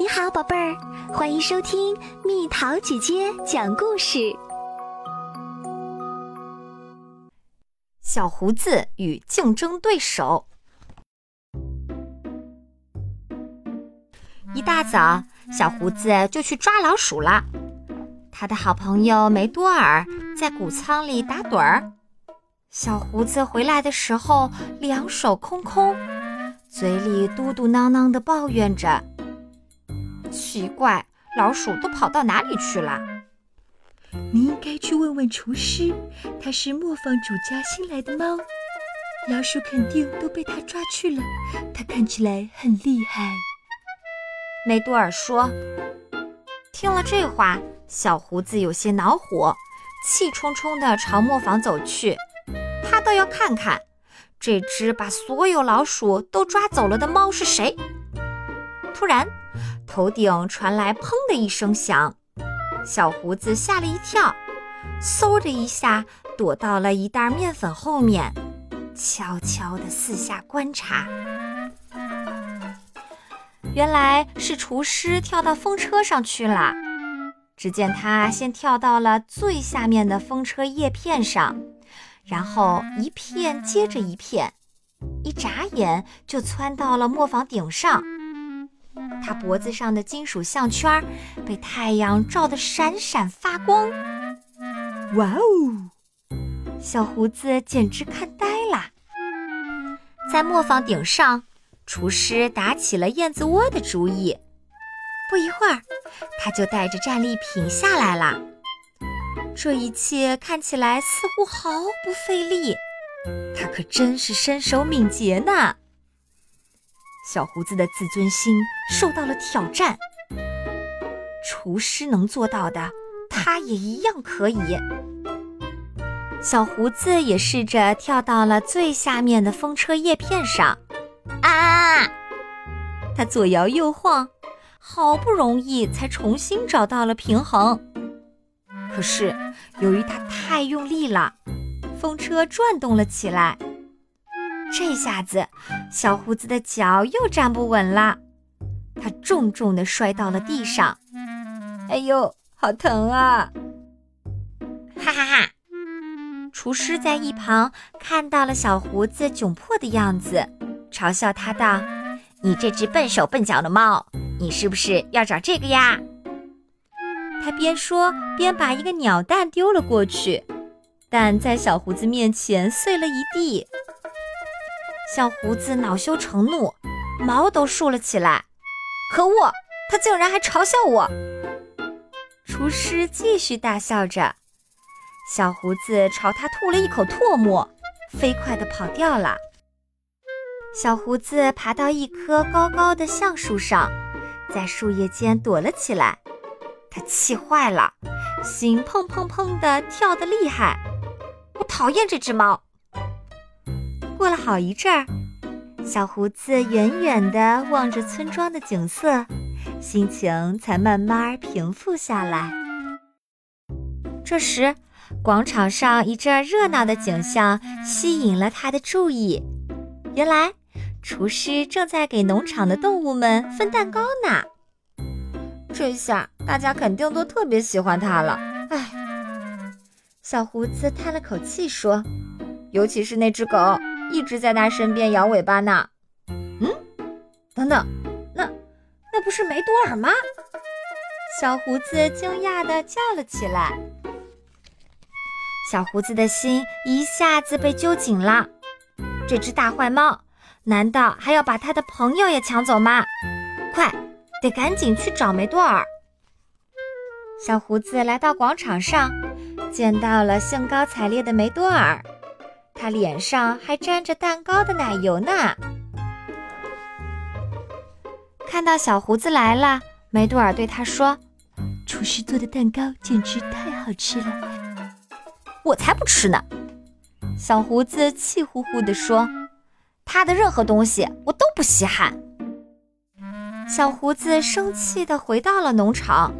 你好，宝贝儿，欢迎收听蜜桃姐姐讲故事。小胡子与竞争对手。一大早，小胡子就去抓老鼠了。他的好朋友梅多尔在谷仓里打盹儿。小胡子回来的时候，两手空空，嘴里嘟嘟囔囔的抱怨着。奇怪，老鼠都跑到哪里去了？你应该去问问厨师，他是磨坊主家新来的猫，老鼠肯定都被他抓去了。他看起来很厉害。梅多尔说。听了这话，小胡子有些恼火，气冲冲地朝磨坊走去。他倒要看看，这只把所有老鼠都抓走了的猫是谁。突然。头顶传来“砰”的一声响，小胡子吓了一跳，嗖的一下躲到了一袋面粉后面，悄悄地四下观察。原来是厨师跳到风车上去了。只见他先跳到了最下面的风车叶片上，然后一片接着一片，一眨眼就窜到了磨坊顶上。他脖子上的金属项圈被太阳照得闪闪发光。哇哦！小胡子简直看呆了。在磨坊顶上，厨师打起了燕子窝的主意。不一会儿，他就带着战利品下来了。这一切看起来似乎毫不费力，他可真是身手敏捷呢。小胡子的自尊心受到了挑战。厨师能做到的，他也一样可以。小胡子也试着跳到了最下面的风车叶片上。啊！他左摇右晃，好不容易才重新找到了平衡。可是由于他太用力了，风车转动了起来。这下子，小胡子的脚又站不稳了，他重重地摔到了地上。哎呦，好疼啊！哈哈哈！厨师在一旁看到了小胡子窘迫的样子，嘲笑他道：“你这只笨手笨脚的猫，你是不是要找这个呀？”他边说边把一个鸟蛋丢了过去，蛋在小胡子面前碎了一地。小胡子恼羞成怒，毛都竖了起来。可恶，他竟然还嘲笑我！厨师继续大笑着，小胡子朝他吐了一口唾沫，飞快地跑掉了。小胡子爬到一棵高高的橡树上，在树叶间躲了起来。他气坏了，心砰砰砰地跳得厉害。我讨厌这只猫。过了好一阵儿，小胡子远远地望着村庄的景色，心情才慢慢平复下来。这时，广场上一阵热闹的景象吸引了他的注意。原来，厨师正在给农场的动物们分蛋糕呢。这下大家肯定都特别喜欢他了。唉，小胡子叹了口气说：“尤其是那只狗。”一直在他身边摇尾巴呢。嗯，等等，那那不是梅多尔吗？小胡子惊讶地叫了起来。小胡子的心一下子被揪紧了。这只大坏猫，难道还要把他的朋友也抢走吗？快，得赶紧去找梅多尔。小胡子来到广场上，见到了兴高采烈的梅多尔。他脸上还沾着蛋糕的奶油呢。看到小胡子来了，梅杜尔对他说：“厨师做的蛋糕简直太好吃了。”我才不吃呢！小胡子气呼呼地说：“他的任何东西我都不稀罕。”小胡子生气地回到了农场，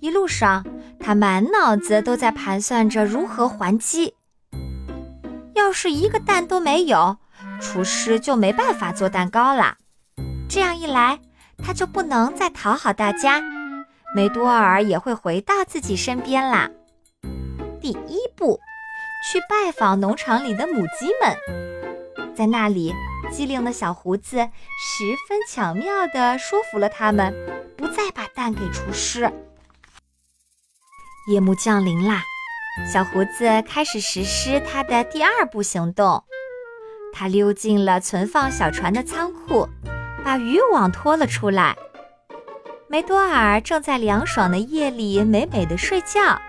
一路上他满脑子都在盘算着如何还击。要是一个蛋都没有，厨师就没办法做蛋糕了。这样一来，他就不能再讨好大家，梅多尔也会回到自己身边啦。第一步，去拜访农场里的母鸡们，在那里，机灵的小胡子十分巧妙地说服了他们，不再把蛋给厨师。夜幕降临啦，小胡子开始实施他的第二步行动。他溜进了存放小船的仓库，把渔网拖了出来。梅多尔正在凉爽的夜里美美的睡觉，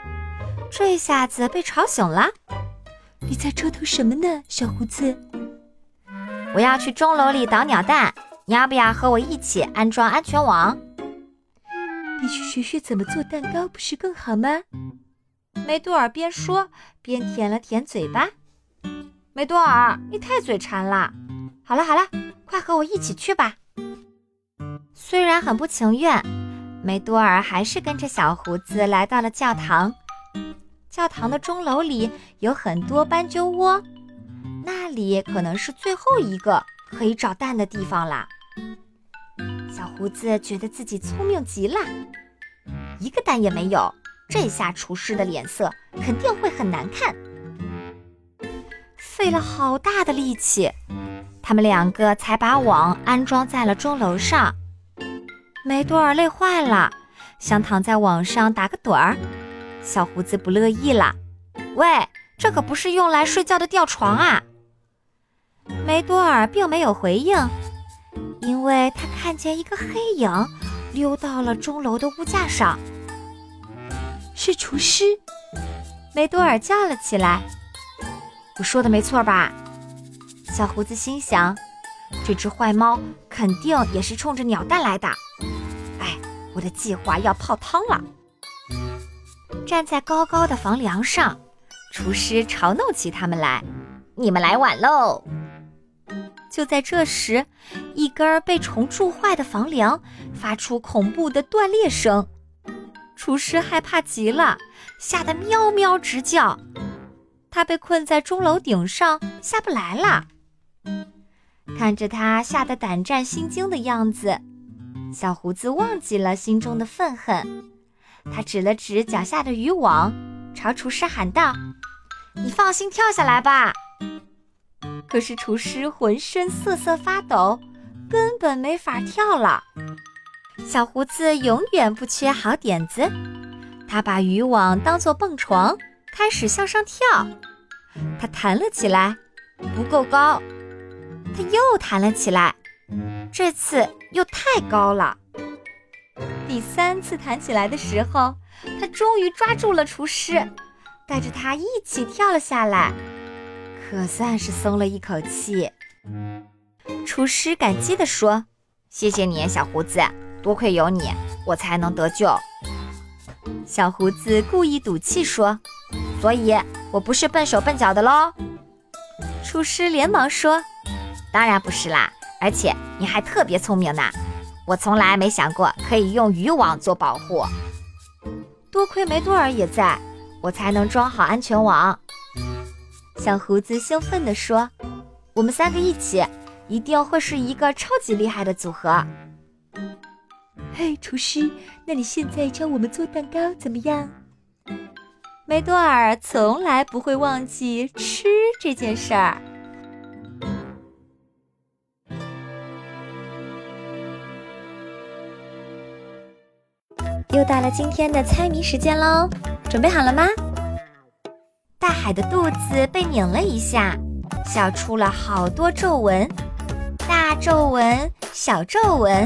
这下子被吵醒了。你在折腾什么呢，小胡子？我要去钟楼里捣鸟蛋，你要不要和我一起安装安全网？你去学学怎么做蛋糕，不是更好吗？梅多尔边说边舔了舔嘴巴。梅多尔，你太嘴馋了。好了好了，快和我一起去吧。虽然很不情愿，梅多尔还是跟着小胡子来到了教堂。教堂的钟楼里有很多斑鸠窝，那里可能是最后一个可以找蛋的地方啦。小胡子觉得自己聪明极了，一个蛋也没有，这下厨师的脸色肯定会很难看。费了好大的力气，他们两个才把网安装在了钟楼上。梅多尔累坏了，想躺在网上打个盹儿。小胡子不乐意了：“喂，这可不是用来睡觉的吊床啊！”梅多尔并没有回应。因为他看见一个黑影溜到了钟楼的屋架上，是厨师。梅多尔叫了起来：“我说的没错吧？”小胡子心想：“这只坏猫肯定也是冲着鸟蛋来的。”哎，我的计划要泡汤了！站在高高的房梁上，厨师嘲弄起他们来：“你们来晚喽！”就在这时，一根被虫蛀坏的房梁发出恐怖的断裂声，厨师害怕极了，吓得喵喵直叫。他被困在钟楼顶上，下不来了。看着他吓得胆战心惊的样子，小胡子忘记了心中的愤恨。他指了指脚下的渔网，朝厨师喊道：“你放心跳下来吧。”可是厨师浑身瑟瑟发抖，根本没法跳了。小胡子永远不缺好点子，他把渔网当作蹦床，开始向上跳。他弹了起来，不够高。他又弹了起来，这次又太高了。第三次弹起来的时候，他终于抓住了厨师，带着他一起跳了下来。可算是松了一口气。厨师感激地说：“谢谢你，小胡子，多亏有你，我才能得救。”小胡子故意赌气说：“所以我不是笨手笨脚的喽。”厨师连忙说：“当然不是啦，而且你还特别聪明呢。我从来没想过可以用渔网做保护。多亏梅多尔也在，我才能装好安全网。”小胡子兴奋地说：“我们三个一起，一定会是一个超级厉害的组合。”嘿，厨师，那你现在教我们做蛋糕怎么样？梅多尔从来不会忘记吃这件事儿。又到了今天的猜谜时间喽，准备好了吗？大海的肚子被拧了一下，笑出了好多皱纹，大皱纹、小皱纹，